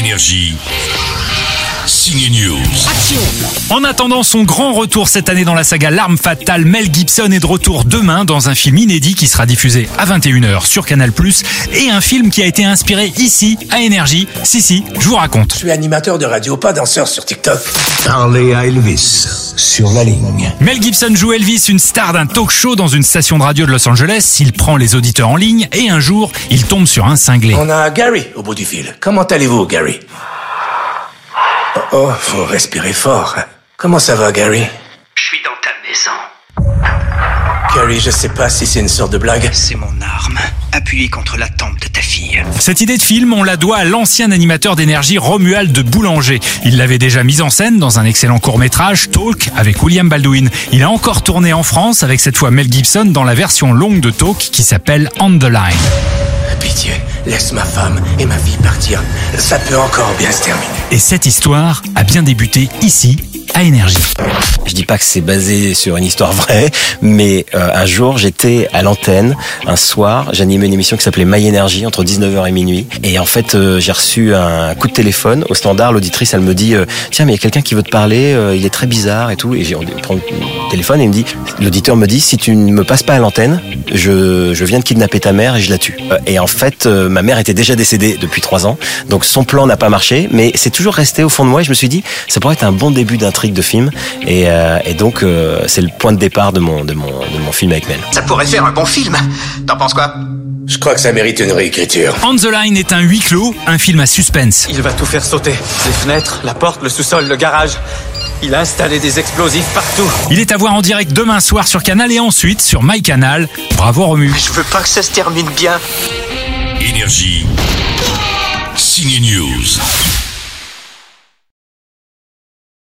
Énergie. Signe News. En attendant son grand retour cette année dans la saga L'arme fatale, Mel Gibson est de retour demain dans un film inédit qui sera diffusé à 21h sur Canal+, et un film qui a été inspiré ici, à Énergie. Si, si, je vous raconte. Je suis animateur de radio, pas danseur sur TikTok. Parlez à Elvis sur la ligne. Mel Gibson joue Elvis, une star d'un talk show dans une station de radio de Los Angeles. Il prend les auditeurs en ligne et un jour, il tombe sur un cinglé. On a Gary au bout du fil. Comment allez-vous, Gary? Oh, faut respirer fort. Comment ça va, Gary? Je suis dans ta maison. Gary, je sais pas si c'est une sorte de blague. C'est mon arme, appuyée contre la tempe de ta fille. Cette idée de film, on la doit à l'ancien animateur d'énergie Romuald de Boulanger. Il l'avait déjà mise en scène dans un excellent court-métrage, Talk, avec William Baldwin. Il a encore tourné en France avec cette fois Mel Gibson dans la version longue de Talk qui s'appelle On the Line. Laisse ma femme et ma vie partir. Ça peut encore bien se terminer. Et cette histoire a bien débuté ici, à Énergie. Je dis pas que c'est basé sur une histoire vraie, mais euh, un jour j'étais à l'antenne, un soir, j'animais une émission qui s'appelait My Energy entre 19h et minuit, et en fait euh, j'ai reçu un coup de téléphone au standard, l'auditrice elle me dit euh, tiens mais il y a quelqu'un qui veut te parler, euh, il est très bizarre et tout, et j'ai on prend le téléphone et il me dit l'auditeur me dit si tu ne me passes pas à l'antenne, je, je viens de kidnapper ta mère et je la tue. Euh, Et en fait euh, ma mère était déjà décédée depuis trois ans, donc son plan n'a pas marché, mais c'est toujours resté au fond de moi et je me suis dit ça pourrait être un bon début de film, et, euh, et donc euh, c'est le point de départ de mon, de mon, de mon film avec Mel. Ça pourrait faire un bon film. T'en penses quoi? Je crois que ça mérite une réécriture. On the Line est un huis clos, un film à suspense. Il va tout faire sauter. Les fenêtres, la porte, le sous-sol, le garage. Il a installé des explosifs partout. Il est à voir en direct demain soir sur Canal et ensuite sur MyCanal. Bravo Romu. Je veux pas que ça se termine bien. Énergie. Signe News.